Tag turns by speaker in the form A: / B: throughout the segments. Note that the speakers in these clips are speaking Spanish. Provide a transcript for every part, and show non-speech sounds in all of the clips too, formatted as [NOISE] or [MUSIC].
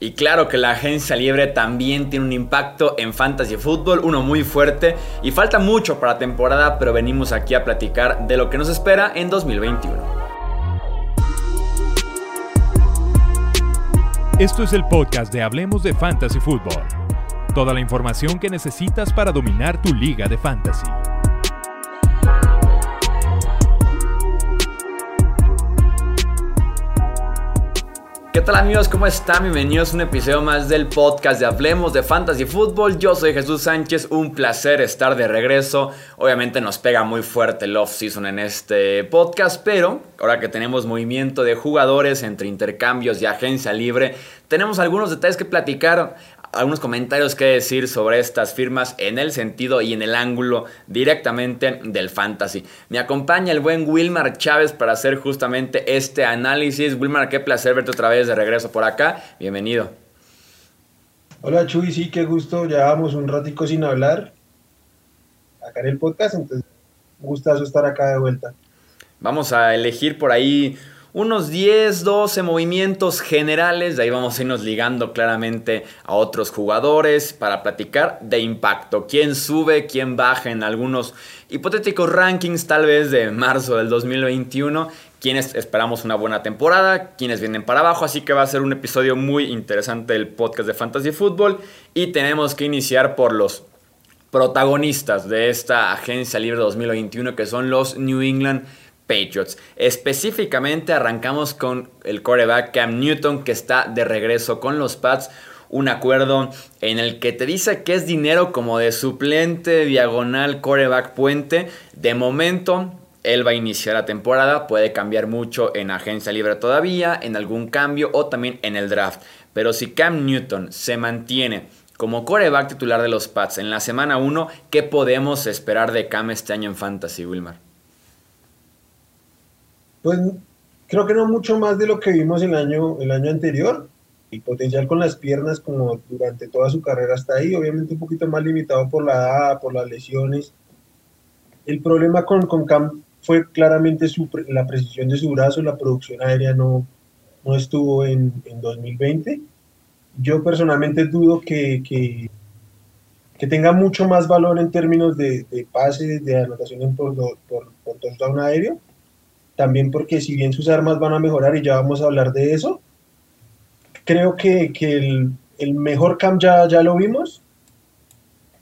A: Y claro que la agencia libre también tiene un impacto en fantasy fútbol, uno muy fuerte y falta mucho para temporada, pero venimos aquí a platicar de lo que nos espera en 2021.
B: Esto es el podcast de Hablemos de Fantasy Fútbol. Toda la información que necesitas para dominar tu liga de fantasy.
A: ¿Qué tal amigos? ¿Cómo están? Bienvenidos a un episodio más del podcast de Hablemos de Fantasy Fútbol. Yo soy Jesús Sánchez, un placer estar de regreso. Obviamente nos pega muy fuerte el off-season en este podcast, pero ahora que tenemos movimiento de jugadores entre intercambios y agencia libre, tenemos algunos detalles que platicar algunos comentarios que decir sobre estas firmas en el sentido y en el ángulo directamente del fantasy. Me acompaña el buen Wilmar Chávez para hacer justamente este análisis. Wilmar, qué placer verte otra vez de regreso por acá. Bienvenido.
C: Hola Chuy, sí, qué gusto. Llevamos un ratico sin hablar acá en el podcast, entonces gustazo estar acá de vuelta.
A: Vamos a elegir por ahí unos 10, 12 movimientos generales, de ahí vamos a irnos ligando claramente a otros jugadores para platicar de impacto, quién sube, quién baja en algunos hipotéticos rankings tal vez de marzo del 2021, quienes esperamos una buena temporada, quienes vienen para abajo, así que va a ser un episodio muy interesante del podcast de Fantasy Football. Y tenemos que iniciar por los protagonistas de esta agencia libre 2021 que son los New England Patriots. Específicamente arrancamos con el coreback Cam Newton que está de regreso con los Pats. Un acuerdo en el que te dice que es dinero como de suplente, diagonal, coreback, puente. De momento, él va a iniciar la temporada. Puede cambiar mucho en agencia libre todavía, en algún cambio o también en el draft. Pero si Cam Newton se mantiene como coreback titular de los Pats en la semana 1, ¿qué podemos esperar de Cam este año en Fantasy, Wilmar?
C: Pues creo que no mucho más de lo que vimos el año, el año anterior. El potencial con las piernas, como durante toda su carrera está ahí, obviamente un poquito más limitado por la edad, por las lesiones. El problema con, con Cam fue claramente la precisión de su brazo, la producción aérea no, no estuvo en, en 2020. Yo personalmente dudo que, que, que, tenga mucho más valor en términos de, de pases, de anotación por, por, por touchdown aéreo también porque si bien sus armas van a mejorar y ya vamos a hablar de eso, creo que, que el, mejor camp ya, ya lo vimos.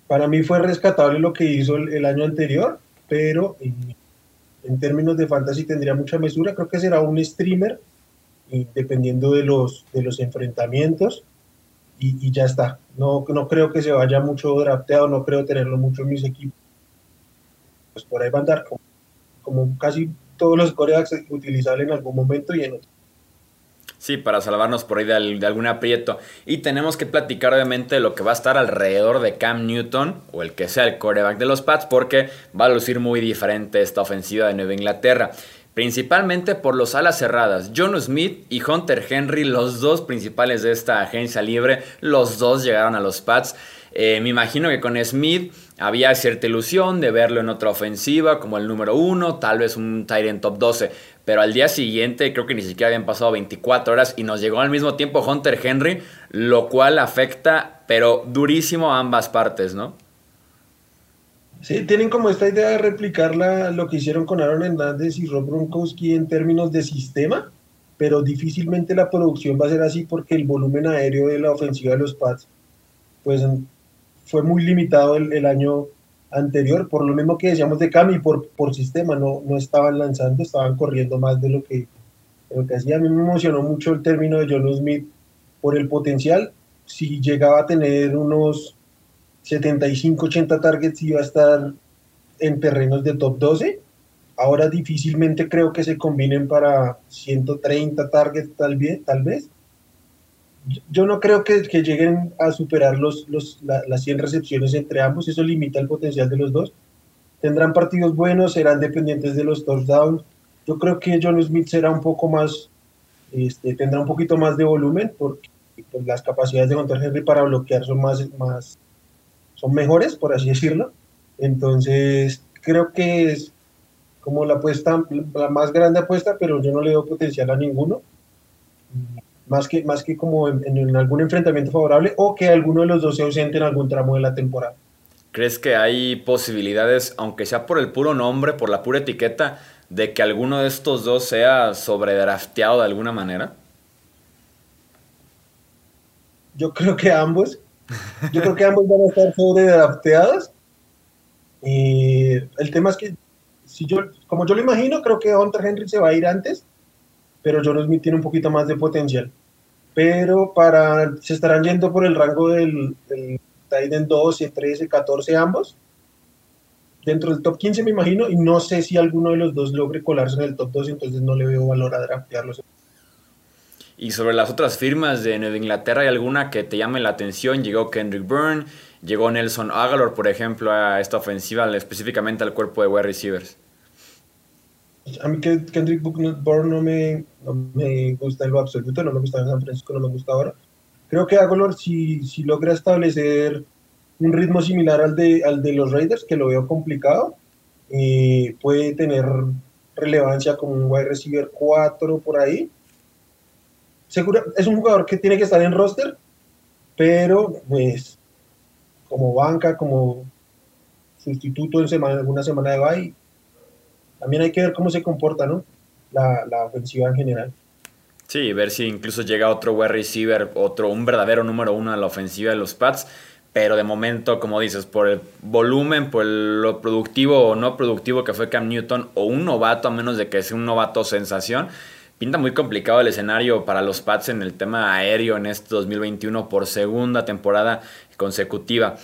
C: Para mí fue rescatable lo que hizo el, año anterior, pero en, términos de fantasy tendría mucha mesura. Creo que será un streamer, dependiendo de los, de los enfrentamientos, y, ya está. No, no creo que se vaya mucho drafteado, no creo tenerlo mucho en mis equipos. Pues por ahí va a andar como, como casi todos los corebacks utilizar en algún momento y en otro.
A: Sí, para salvarnos por ahí de, algún aprieto. Y tenemos que platicar obviamente lo que va a estar alrededor de Cam Newton, o el que sea el coreback de los Pats, porque va a lucir muy diferente esta ofensiva de Nueva Inglaterra. Principalmente por los alas cerradas. John Smith y Hunter Henry, los dos principales de esta agencia libre, los dos llegaron a los Pats. Eh, me imagino que con Smith había cierta ilusión de verlo en otra ofensiva como el número uno, tal vez un Tyrant top 12, pero al día siguiente creo que ni siquiera habían pasado 24 horas y nos llegó al mismo tiempo Hunter Henry, lo cual afecta, pero durísimo a ambas partes, ¿no?
C: Sí, tienen como esta idea de replicar lo que hicieron con Aaron Hernández y Rob Gronkowski en términos de sistema, pero difícilmente la producción va a ser así porque el volumen aéreo de la ofensiva de los Pats, pues fue muy limitado el, año anterior, por lo mismo que decíamos de Cami, por, por sistema, no, no estaban lanzando, estaban corriendo más de lo que, lo que hacía. A mí me emocionó mucho el término de John Smith por el potencial. Si llegaba a tener unos 75, 80 targets, iba a estar en terrenos de top 12. Ahora difícilmente creo que se combinen para 130 targets tal vez, tal vez yo no creo que, que lleguen a superar los, los, las 100 recepciones entre ambos, eso limita el potencial de los dos. Tendrán partidos buenos, serán dependientes de los touchdowns. Yo creo que John Smith será un poco más, este, tendrá un poquito más de volumen, porque pues, las capacidades de Hunter Henry para bloquear son más, más, son mejores, por así decirlo. Entonces, creo que es como la apuesta, la más grande apuesta, pero yo no le doy potencial a ninguno más que, más que como en, algún enfrentamiento favorable o que alguno de los dos se ausente en algún tramo de la temporada.
A: ¿Crees que hay posibilidades, aunque sea por el puro nombre, por la pura etiqueta, de que alguno de estos dos sea sobredrafteado de alguna manera?
C: Yo creo que ambos. Yo creo que ambos van a estar sobredrafteados. Y el tema es que, si yo, como yo lo imagino, creo que Hunter Henry se va a ir antes pero John Smith tiene un poquito más de potencial. Pero para, se estarán yendo por el rango del, del Titan 12, 13, 14 ambos. Dentro del top 15 me imagino, y no sé si alguno de los dos logre colarse en el top 2, entonces no le veo valor a draftearlos.
A: Y sobre las otras firmas de Nueva Inglaterra, ¿hay alguna que te llame la atención? Llegó Kendrick Byrne, llegó Nelson Aguilar, por ejemplo, a esta ofensiva, específicamente al cuerpo de wide receivers.
C: A mí Kendrick Bourne no me, no me gusta en lo absoluto, no me gusta en San Francisco, no me gusta ahora. Creo que Agolor si, si logra establecer un ritmo similar al de, al de los Raiders, que lo veo complicado, eh, puede tener relevancia como un wide receiver 4 por ahí. Seguro, es un jugador que tiene que estar en roster, pero pues como banca, como sustituto en semana, alguna semana de bye, también hay que ver cómo se comporta, ¿no? La, la ofensiva en general.
A: Sí, ver si incluso llega otro wide receiver, otro, un verdadero número uno a la ofensiva de los Pats. Pero de momento, como dices, por el volumen, por lo productivo o no productivo que fue Cam Newton, o un novato, a menos de que sea un novato sensación, pinta muy complicado el escenario para los Pats en el tema aéreo en este 2021 por segunda temporada consecutiva.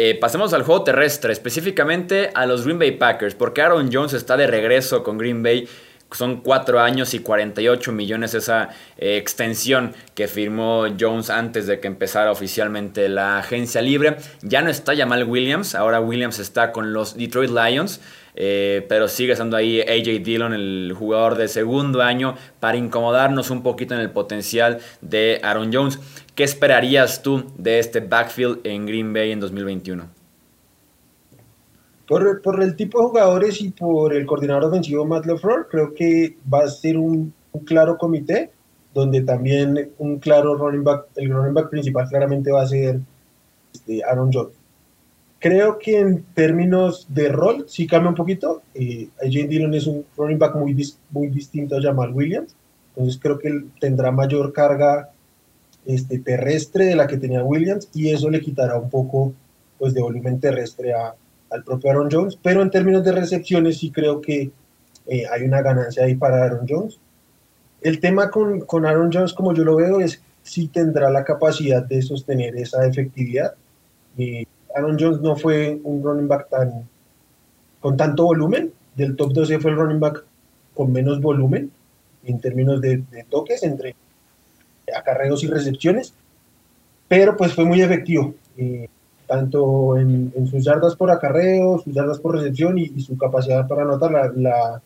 A: Eh, pasemos al juego terrestre, específicamente a los Green Bay Packers, porque Aaron Jones está de regreso con Green Bay. Son 4 años y 48 millones esa eh, extensión que firmó Jones antes de que empezara oficialmente la agencia libre. Ya no está Jamal Williams, ahora Williams está con los Detroit Lions. Eh, pero sigue estando ahí AJ Dillon, el jugador de segundo año, para incomodarnos un poquito en el potencial de Aaron Jones. ¿Qué esperarías tú de este backfield en Green Bay en 2021?
C: Por, por el tipo de jugadores y por el coordinador ofensivo Matt LeFleur, creo que va a ser un, claro comité, donde también un claro running back, el running back principal claramente va a ser este, Aaron Jones. Creo que en términos de rol sí cambia un poquito. Eh, Dillon es un running back muy, muy distinto a Jamal Williams, entonces creo que tendrá mayor carga este, terrestre de la que tenía Williams y eso le quitará un poco pues, de volumen terrestre al propio Aaron Jones, pero en términos de recepciones sí creo que eh, hay una ganancia ahí para Aaron Jones. El tema con, con Aaron Jones, como yo lo veo, es si tendrá la capacidad de sostener esa efectividad. y Aaron Jones no fue un running back tan con tanto volumen, del top 12 fue el running back con menos volumen en términos de, toques entre acarreos y recepciones, pero pues fue muy efectivo, eh, tanto en, sus yardas por acarreo, sus yardas por recepción y, su capacidad para anotar. La, la,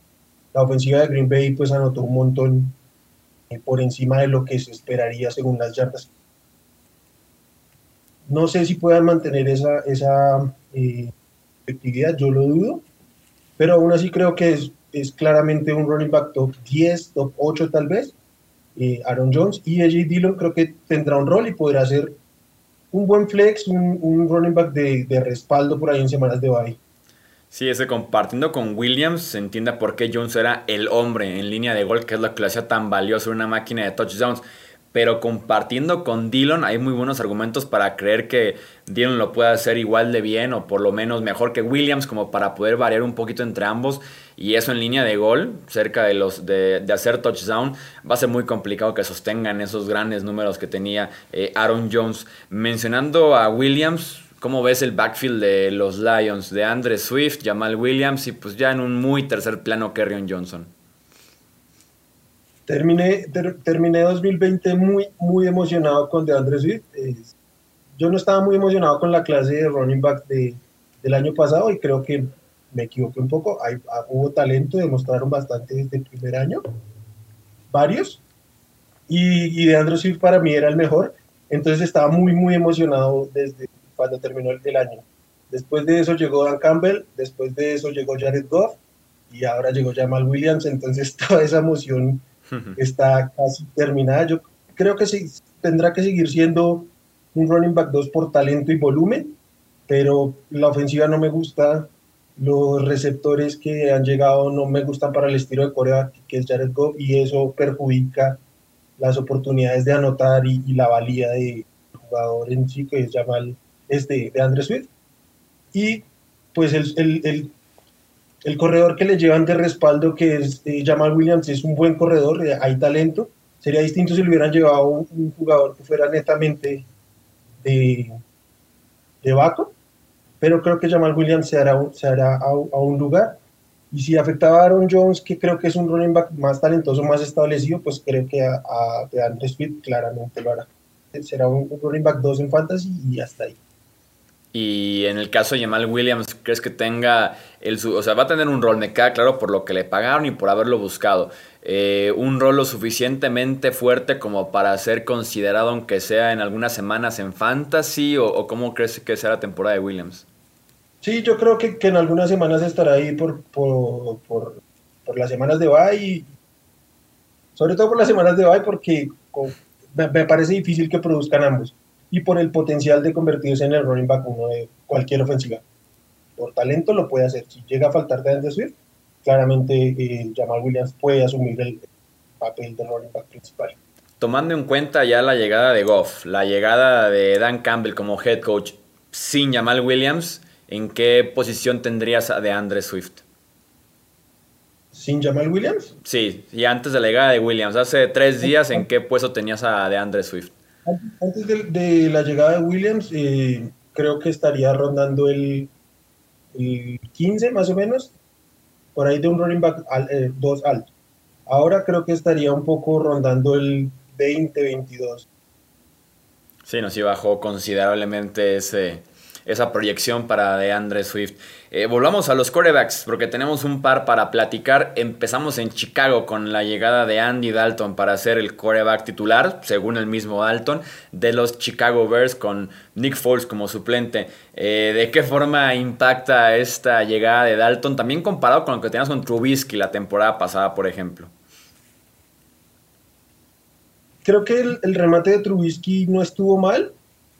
C: ofensiva de Green Bay pues anotó un montón eh, por encima de lo que se esperaría según las yardas. No sé si puedan mantener esa, esa eh, efectividad, yo lo dudo, pero aún así creo que es, es claramente un running back top 10, top 8 tal vez, Aaron Jones y AJ Dillon creo que tendrá un rol y podrá ser un buen flex, un, running back de, respaldo por ahí en semanas de bye.
A: Sí, ese compartiendo con Williams se entiende por qué Jones era el hombre en línea de gol, que es lo que le hacía tan valioso una máquina de touchdowns pero compartiendo con Dillon hay muy buenos argumentos para creer que Dillon lo puede hacer igual de bien o por lo menos mejor que Williams, como para poder variar un poquito entre ambos. Y eso en línea de gol, cerca de, los, de, hacer touchdown, va a ser muy complicado que sostengan esos grandes números que tenía eh, Aaron Jones. Mencionando a Williams, ¿cómo ves el backfield de los Lions? De Andre Swift, Jamal Williams y pues ya en un muy tercer plano Kerryon Johnson.
C: Terminé, terminé 2020 muy, muy emocionado con DeAndre Swift. yo no estaba muy emocionado con la clase de running back de, del año pasado y creo que me equivoqué un poco. Hay, ah, hubo talento, demostraron bastante desde el primer año, varios. Y, y DeAndre Swift para mí era el mejor. Entonces estaba muy, muy emocionado desde cuando terminó el, el año. Después de eso llegó Dan Campbell, después de eso llegó Jared Goff y ahora llegó Jamal Williams. Entonces [LAUGHS] toda esa emoción está casi terminada. Yo creo que sí, tendrá que seguir siendo un running back 2 por talento y volumen, pero la ofensiva no me gusta, los receptores que han llegado no me gustan para el estilo de Corea, que es Jared Goff, y eso perjudica las oportunidades de anotar y, la valía del jugador en sí, que es Jamal, este, de Andre Swift. Y pues el, el, el, corredor que le llevan de respaldo, que es eh, Jamal Williams, es un buen corredor, eh, hay talento. Sería distinto si le hubieran llevado un, un jugador que fuera netamente de, de pero creo que Jamal Williams se hará, se hará a, un lugar. Y si afectaba a Aaron Jones, que creo que es un running back más talentoso, más establecido, pues creo que a, a DeAndre Swift claramente lo hará. Será un, running back 2 en fantasy y hasta ahí.
A: Y en el caso de Jamal Williams, ¿crees que tenga el o sea, va a tener un rol, me queda claro por lo que le pagaron y por haberlo buscado. Eh, un rol lo suficientemente fuerte como para ser considerado, aunque sea en algunas semanas en fantasy, o, cómo crees que sea la temporada de Williams?
C: Sí, yo creo que, en algunas semanas estará ahí por, por, por, las semanas de bye, sobre todo por las semanas de bye, porque me parece difícil que produzcan ambos y por el potencial de convertirse en el running back uno de cualquier ofensiva. Por talento lo puede hacer. Si llega a faltar de Swift, claramente eh, Jamal Williams puede asumir el papel de running back principal.
A: Tomando en cuenta ya la llegada de Goff, la llegada de Dan Campbell como head coach sin Jamal Williams, ¿en qué posición tendrías a DeAndre Swift?
C: ¿Sin Jamal Williams?
A: Sí, y antes de la llegada de Williams, hace tres días, ¿en qué puesto tenías a DeAndre Swift?
C: Antes de, la llegada de Williams, eh, creo que estaría rondando el, 15 más o menos, por ahí de un running back 2 eh, alto. Ahora creo que estaría un poco rondando el 20, 22.
A: Sí, nos sí bajó considerablemente ese, esa proyección para DeAndre Swift. Eh, volvamos a los corebacks, porque tenemos un par para platicar. Empezamos en Chicago con la llegada de Andy Dalton para ser el coreback titular, según el mismo Dalton, de los Chicago Bears con Nick Foles como suplente. Eh, ¿De qué forma impacta esta llegada de Dalton? También comparado con lo que teníamos con Trubisky la temporada pasada, por ejemplo.
C: Creo que el remate de Trubisky no estuvo mal,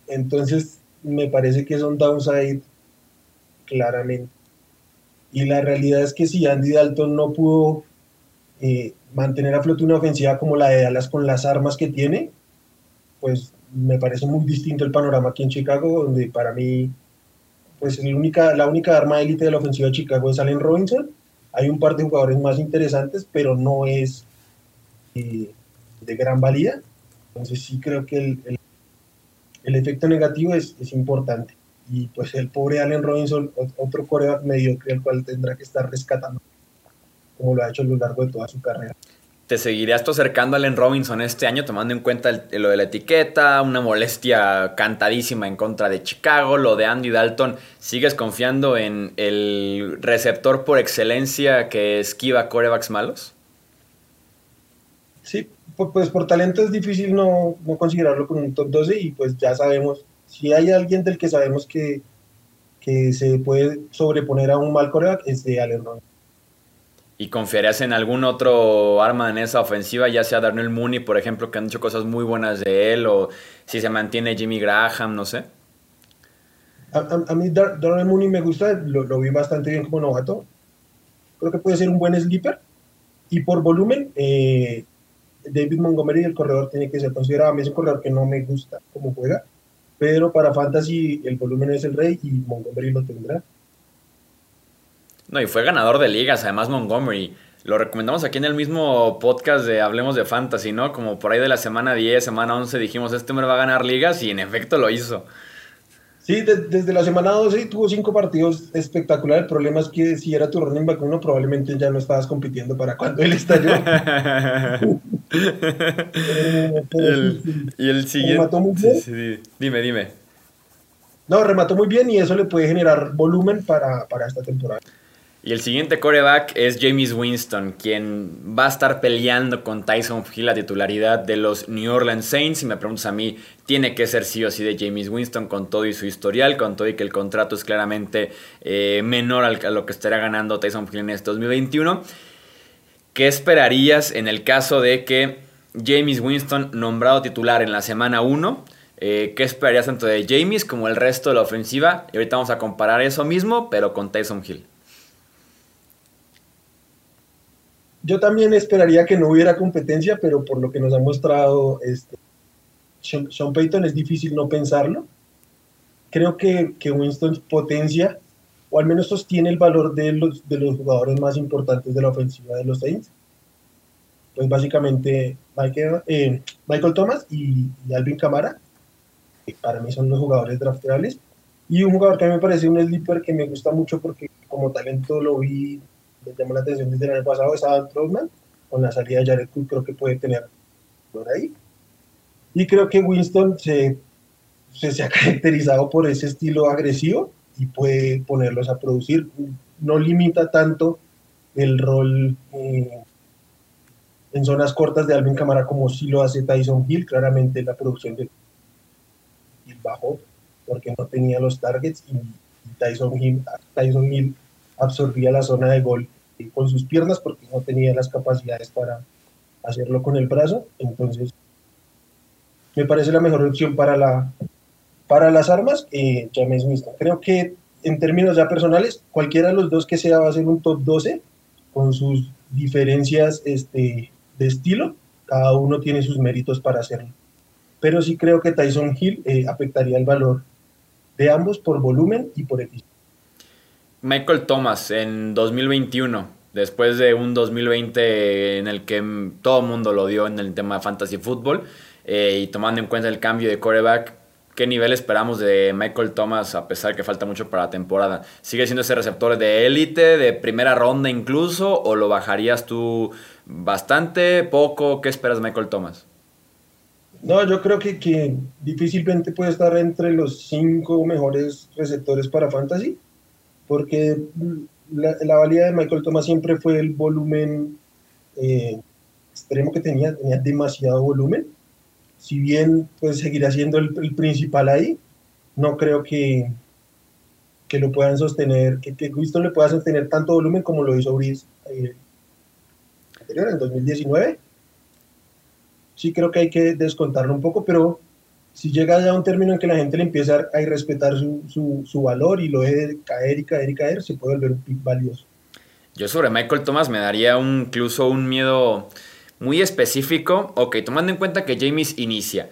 C: entonces me parece que es un downside claramente. Y la realidad es que si Andy Dalton no pudo eh, mantener a flote una ofensiva como la de Dallas con las armas que tiene, pues me parece muy distinto el panorama aquí en Chicago, donde para mí, pues la única, la única arma élite de la ofensiva de Chicago es Allen Robinson. Hay un par de jugadores más interesantes, pero no es eh, de gran valía. Entonces sí creo que el el efecto negativo es, es importante. Y pues el pobre Allen Robinson, otro coreback mediocre, el cual tendrá que estar rescatando, como lo ha hecho a lo largo de toda su carrera.
A: ¿Te seguirías tú acercando a Allen Robinson este año, tomando en cuenta lo de la etiqueta, una molestia cantadísima en contra de Chicago, lo de Andy Dalton? ¿Sigues confiando en el receptor por excelencia que esquiva corebacks malos?
C: Sí, pues por talento es difícil no, no considerarlo con un top 12 y pues ya sabemos, si hay alguien del que sabemos que, que se puede sobreponer a un mal coreback, es de Allen
A: ¿Y confiarías en algún otro arma en esa ofensiva, ya sea Darnell Mooney, por ejemplo, que han hecho cosas muy buenas de él, o si se mantiene Jimmy Graham, no sé?
C: A, mí Darnell Mooney me gusta, lo, lo, vi bastante bien como novato. Creo que puede ser un buen sleeper. Y por volumen, eh, David Montgomery, el corredor, tiene que ser considerado. A mí es un corredor que no me gusta cómo juega, pero para Fantasy el volumen es el rey y Montgomery lo tendrá.
A: No, y fue ganador de ligas, además Montgomery. Lo recomendamos aquí en el mismo podcast de Hablemos de Fantasy, ¿no? Como por ahí de la semana 10, semana 11 dijimos, este hombre va a ganar ligas y en efecto lo hizo.
C: Sí, desde la semana 12 tuvo cinco partidos espectaculares. El problema es que si era tu running back uno, probablemente ya no estabas compitiendo para cuando él estalló. [LAUGHS]
A: y el siguiente. Remató muy bien. Dime, dime.
C: No, remató muy bien y eso le puede generar volumen para, para esta temporada.
A: Y el siguiente coreback es James Winston, quien va a estar peleando con Tyson Hill la titularidad de los New Orleans Saints. Y me preguntas a mí, tiene que ser sí o sí de James Winston con todo y su historial, con todo y que el contrato es claramente eh, menor a lo que estará ganando Tyson Hill en este 2021. ¿Qué esperarías en el caso de que James Winston nombrado titular en la semana 1. Eh, ¿Qué esperarías tanto de James como el resto de la ofensiva? Y ahorita vamos a comparar eso mismo, pero con Tyson Hill.
C: Yo también esperaría que no hubiera competencia, pero por lo que nos ha mostrado este, Sean, Payton es difícil no pensarlo. Creo que, que, Winston potencia, o al menos sostiene el valor de los, de los jugadores más importantes de la ofensiva de los Saints. Pues básicamente Michael, eh, Michael Thomas y, Alvin Camara, que para mí son los jugadores draftables. Y un jugador que a mí me parece un sleeper que me gusta mucho porque como talento lo vi me llamó la atención desde el año pasado es Adam Trotman, con la salida de Jared Cook creo que puede tener por ahí. Y creo que Winston se, se, ha caracterizado por ese estilo agresivo y puede ponerlos a producir. No limita tanto el rol eh, en zonas cortas de Alvin Camara como si lo hace Tyson Hill. Claramente la producción de Hill bajó porque no tenía los targets y Tyson Hill, Tyson Hill absorbía la zona de gol con sus piernas porque no tenía las capacidades para hacerlo con el brazo. Entonces, me parece la mejor opción para, la, para las armas, eh, James Winston. Creo que en términos ya personales, cualquiera de los dos que sea va a ser un top 12 con sus diferencias este, de estilo. Cada uno tiene sus méritos para hacerlo. Pero sí creo que Tyson Hill eh, afectaría el valor de ambos por volumen y por eficiencia.
A: Michael Thomas en 2021, después de un 2020 en el que todo el mundo lo dio en el tema de fantasy fútbol, eh, y tomando en cuenta el cambio de coreback, ¿qué nivel esperamos de Michael Thomas a pesar que falta mucho para la temporada? ¿Sigue siendo ese receptor de élite, de primera ronda incluso, o lo bajarías tú bastante, poco? ¿Qué esperas de Michael Thomas?
C: No, yo creo que, que difícilmente puede estar entre los cinco mejores receptores para fantasy porque la, la, valía de Michael Thomas siempre fue el volumen eh, extremo que tenía, tenía demasiado volumen. Si bien pues seguirá siendo el, principal ahí, no creo que, que lo puedan sostener, que, que Winston le pueda sostener tanto volumen como lo hizo Brice eh, anterior, en 2019. Sí creo que hay que descontarlo un poco, pero si llega ya a un término en que la gente le empieza a irrespetar su, su, valor y lo deje caer y caer y caer, se puede volver un pick valioso.
A: Yo sobre Michael Thomas me daría incluso un miedo muy específico. Ok, tomando en cuenta que James inicia,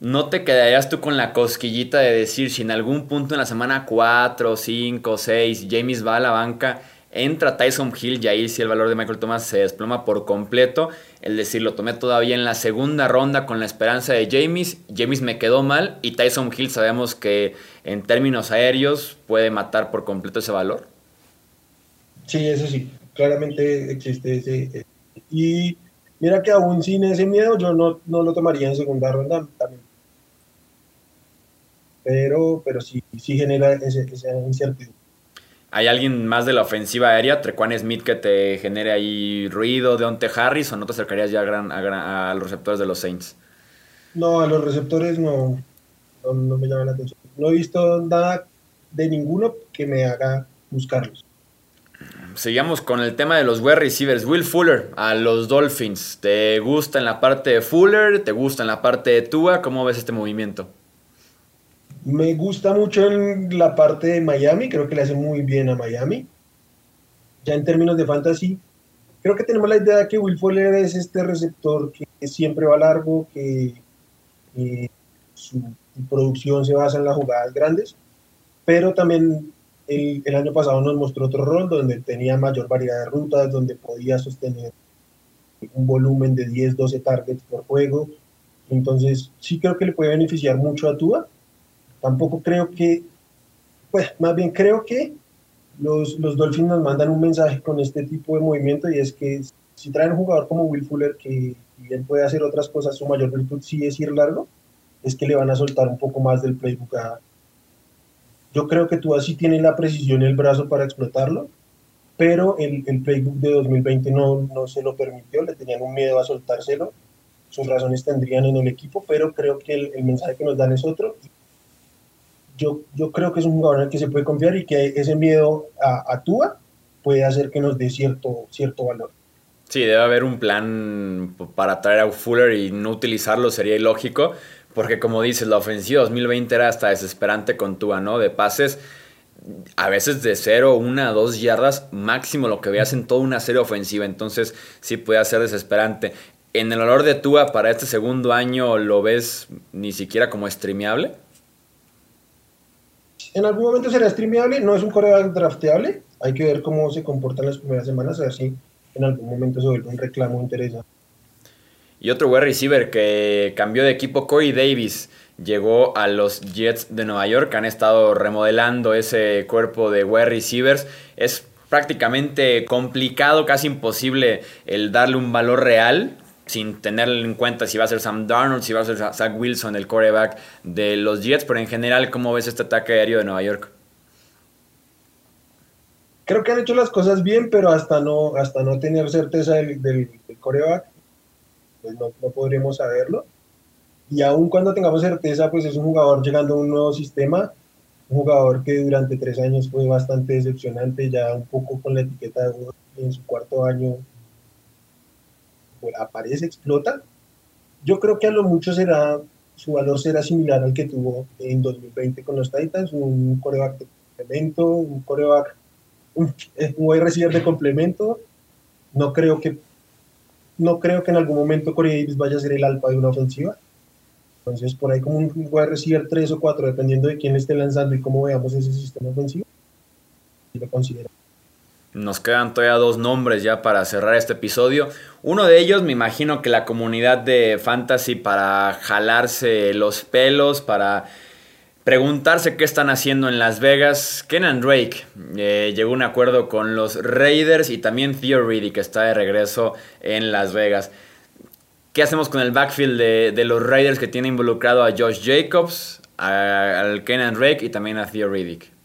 A: ¿no te quedarías tú con la cosquillita de decir si en algún punto en la semana 4, 5, 6 James va a la banca entra Tyson Hill y ahí sí el valor de Michael Thomas se desploma por completo. El decir, lo tomé todavía en la segunda ronda con la esperanza de James. James me quedó mal y Tyson Hill sabemos que en términos aéreos puede matar por completo ese valor.
C: Sí, eso sí, claramente existe ese. Y mira que aún sin ese miedo yo no, no lo tomaría en segunda ronda también. Pero, pero sí, sí genera ese, esa incertidumbre.
A: ¿Hay alguien más de la ofensiva aérea, Trequan Smith, que te genere ahí ruido, de Onte Harris, o no te acercarías ya a, los receptores de los Saints?
C: No, a los receptores no, no, me llama la atención. No he visto nada de ninguno que me haga buscarlos.
A: Seguimos con el tema de los wide receivers. Will Fuller a los Dolphins. ¿Te gusta en la parte de Fuller? ¿Te gusta en la parte de Tua? ¿Cómo ves este movimiento?
C: Me gusta mucho la parte de Miami, creo que le hace muy bien a Miami. Ya en términos de fantasy, creo que tenemos la idea de que Will Fuller es este receptor que siempre va largo, que su, producción se basa en las jugadas grandes, pero también el, el, año pasado nos mostró otro rol donde tenía mayor variedad de rutas, donde podía sostener un volumen de 10, 12 targets por juego. Entonces, sí creo que le puede beneficiar mucho a Tua Tampoco creo que, pues más bien creo que los, los Dolphins nos mandan un mensaje con este tipo de movimiento y es que si traen un jugador como Will Fuller que bien puede hacer otras cosas, su mayor virtud sí es ir largo, es que le van a soltar un poco más del playbook Yo creo que tú así tienes la precisión y el brazo para explotarlo, pero el, el playbook de 2020 no, no se lo permitió, le tenían un miedo a soltárselo, sus razones tendrían en el equipo, pero creo que el, el mensaje que nos dan es otro yo, yo creo que es un jugador en el que se puede confiar y que ese miedo a, a Tua puede hacer que nos dé cierto, cierto valor.
A: Sí, debe haber un plan para traer a Fuller y no utilizarlo sería ilógico, porque como dices, la ofensiva 2020 era hasta desesperante con Tua, ¿no? De pases a veces de 0, 1, 2 yardas, máximo lo que veas en toda una serie ofensiva, entonces sí puede ser desesperante. ¿En el olor de Tua para este segundo año lo ves ni siquiera como streameable?
C: En algún momento será streameable, no es un coreback drafteable, hay que ver cómo se comporta en las primeras semanas, así en algún momento se vuelve un reclamo interesante.
A: Y otro wide receiver que cambió de equipo, Corey Davis, llegó a los Jets de Nueva York, han estado remodelando ese cuerpo de wide receivers. Es prácticamente complicado, casi imposible el darle un valor real sin tener en cuenta si va a ser Sam Darnold, si va a ser Zach Wilson, el quarterback de los Jets, pero en general, ¿cómo ves este ataque aéreo de Nueva York?
C: Creo que han hecho las cosas bien, pero hasta no, hasta no tener certeza del, coreback, pues no, no, podremos saberlo. Y aún cuando tengamos certeza, pues es un jugador llegando a un nuevo sistema, un jugador que durante tres años fue bastante decepcionante, ya un poco con la etiqueta de en su cuarto año aparece, explota. Yo creo que a lo mucho será, su valor será similar al que tuvo en 2020 con los Titans, un coreback de complemento, un coreback un, un receiver de complemento. No creo que no creo que en algún momento Corey Davis vaya a ser el alfa de una ofensiva. Entonces, por ahí como un wide receiver 3 o 4, dependiendo de quién esté lanzando y cómo veamos ese sistema ofensivo, si lo considero.
A: Nos quedan todavía dos nombres ya para cerrar este episodio. Uno de ellos, me imagino que la comunidad de Fantasy para jalarse los pelos, para preguntarse qué están haciendo en Las Vegas. Kenan Drake eh, llegó a un acuerdo con los Raiders y también Theory que está de regreso en Las Vegas. ¿Qué hacemos con el backfield de, los Raiders que tiene involucrado a Josh Jacobs, al Kenan Drake y también a Theo Riddick?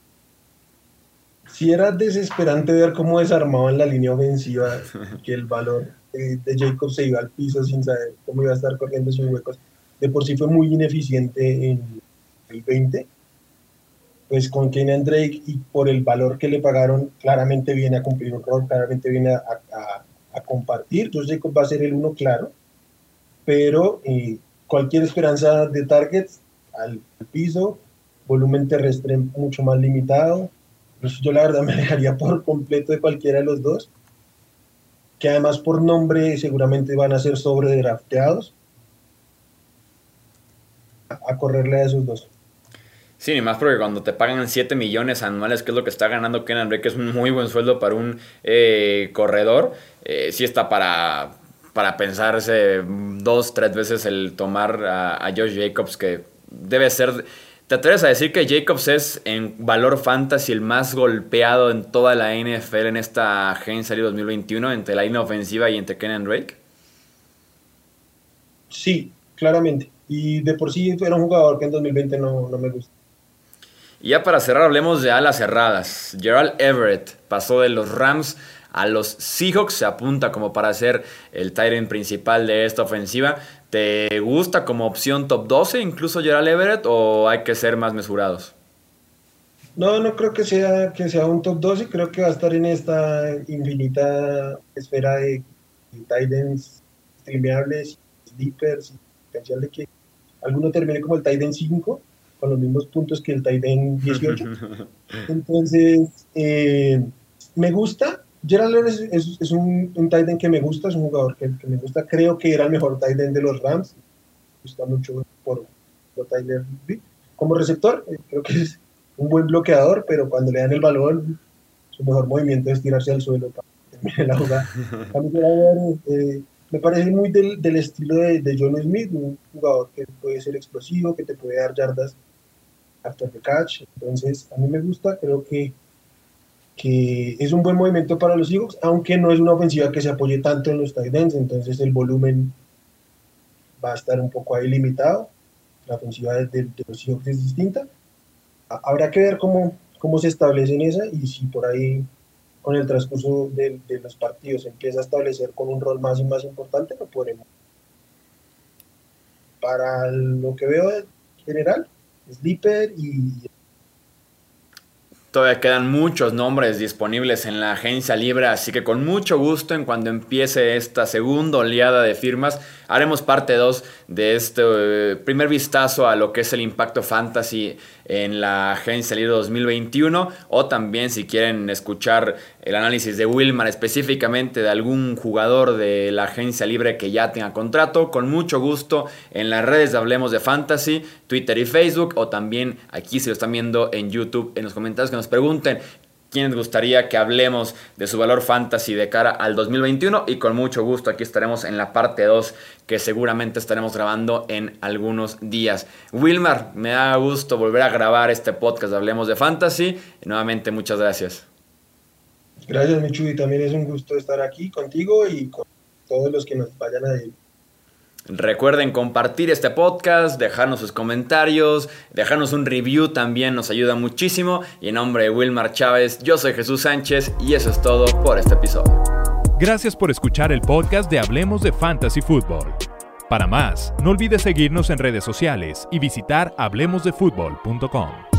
C: Si era desesperante ver cómo desarmaban la línea ofensiva, [LAUGHS] que el valor de, de Jacobs se iba al piso sin saber cómo iba a estar corriendo sin huecos. De por sí fue muy ineficiente en, 2020, pues con Kenan Drake y por el valor que le pagaron, claramente viene a cumplir un rol, claramente viene a, compartir. Entonces Jacob va a ser el uno claro, pero eh, cualquier esperanza de targets al, piso, volumen terrestre mucho más limitado. Pues yo la verdad me [LAUGHS] dejaría por completo de cualquiera de los dos, que además por nombre seguramente van a ser sobre drafteados a correrle a esos dos.
A: Sí, ni más porque cuando te pagan 7 millones anuales, que es lo que está ganando Kenan Drake, que es un muy buen sueldo para un eh, corredor, eh, sí está para, para pensarse dos, tres veces el tomar a, Josh Jacobs, que debe ser... ¿Te atreves a decir que Jacobs es en valor fantasy el más golpeado en toda la NFL en esta agencia de 2021 entre la línea ofensiva y entre Kenan Drake?
C: Sí, claramente. Y de por sí era un jugador que en 2020 no, no me gusta.
A: Y ya para cerrar, hablemos de alas cerradas. Gerald Everett pasó de los Rams a los Seahawks, se apunta como para ser el Tyrant principal de esta ofensiva. ¿Te gusta como opción top 12 incluso Gerald Everett o hay que ser más mesurados?
C: No, no creo que sea, que sea un top 12, creo que va a estar en esta infinita esfera de Titans streameables, sleepers, potencial de que alguno termine como el Titan 5 con los mismos puntos que el Titan [LAUGHS] 18. Entonces, eh, me gusta. Gerald es, es, es un, un Titan que me gusta, es un jugador que, me gusta. Creo que era el mejor Titan de los Rams. Me gusta mucho por, por Tyler Como receptor, eh, creo que es un buen bloqueador, pero cuando le dan el balón, su mejor movimiento es tirarse al suelo para terminar la jugada. [LAUGHS] Eh, me parece muy del, del estilo de, de John Smith, un jugador que puede ser explosivo, que te puede dar yardas after the catch. Entonces, a mí me gusta, creo que, que es un buen movimiento para los Seahawks, aunque no es una ofensiva que se apoye tanto en los tight ends, entonces el volumen va a estar un poco ahí limitado. La ofensiva de, los Seahawks es distinta. Habrá que ver cómo, cómo se establece en esa y si por ahí con el transcurso de, de, los partidos empieza a establecer con un rol más y más importante, lo podremos. Para lo que veo en general, Sleeper y...
A: Todavía quedan muchos nombres disponibles en la agencia libre, así que con mucho gusto en cuando empiece esta segunda oleada de firmas, haremos parte 2 de este eh, primer vistazo a lo que es el impacto fantasy en la agencia libre 2021 o también si quieren escuchar el análisis de Wilmar específicamente de algún jugador de la agencia libre que ya tenga contrato, con mucho gusto en las redes de Hablemos de Fantasy, Twitter y Facebook o también aquí si lo están viendo en YouTube en los comentarios que nos pregunten quién les gustaría que hablemos de su valor fantasy de cara al 2021 y con mucho gusto aquí estaremos en la parte 2 que seguramente estaremos grabando en algunos días. Wilmar, me da gusto volver a grabar este podcast de Hablemos de Fantasy nuevamente muchas gracias.
C: Gracias Michu y también es un gusto estar aquí contigo y con todos los que nos vayan a ir.
A: Recuerden compartir este podcast, dejarnos sus comentarios, dejarnos un review también nos ayuda muchísimo. Y en nombre de Wilmar Chávez, yo soy Jesús Sánchez y eso es todo por este episodio.
B: Gracias por escuchar el podcast de Hablemos de Fantasy Football. Para más, no olvides seguirnos en redes sociales y visitar hablemosdefutbol.com.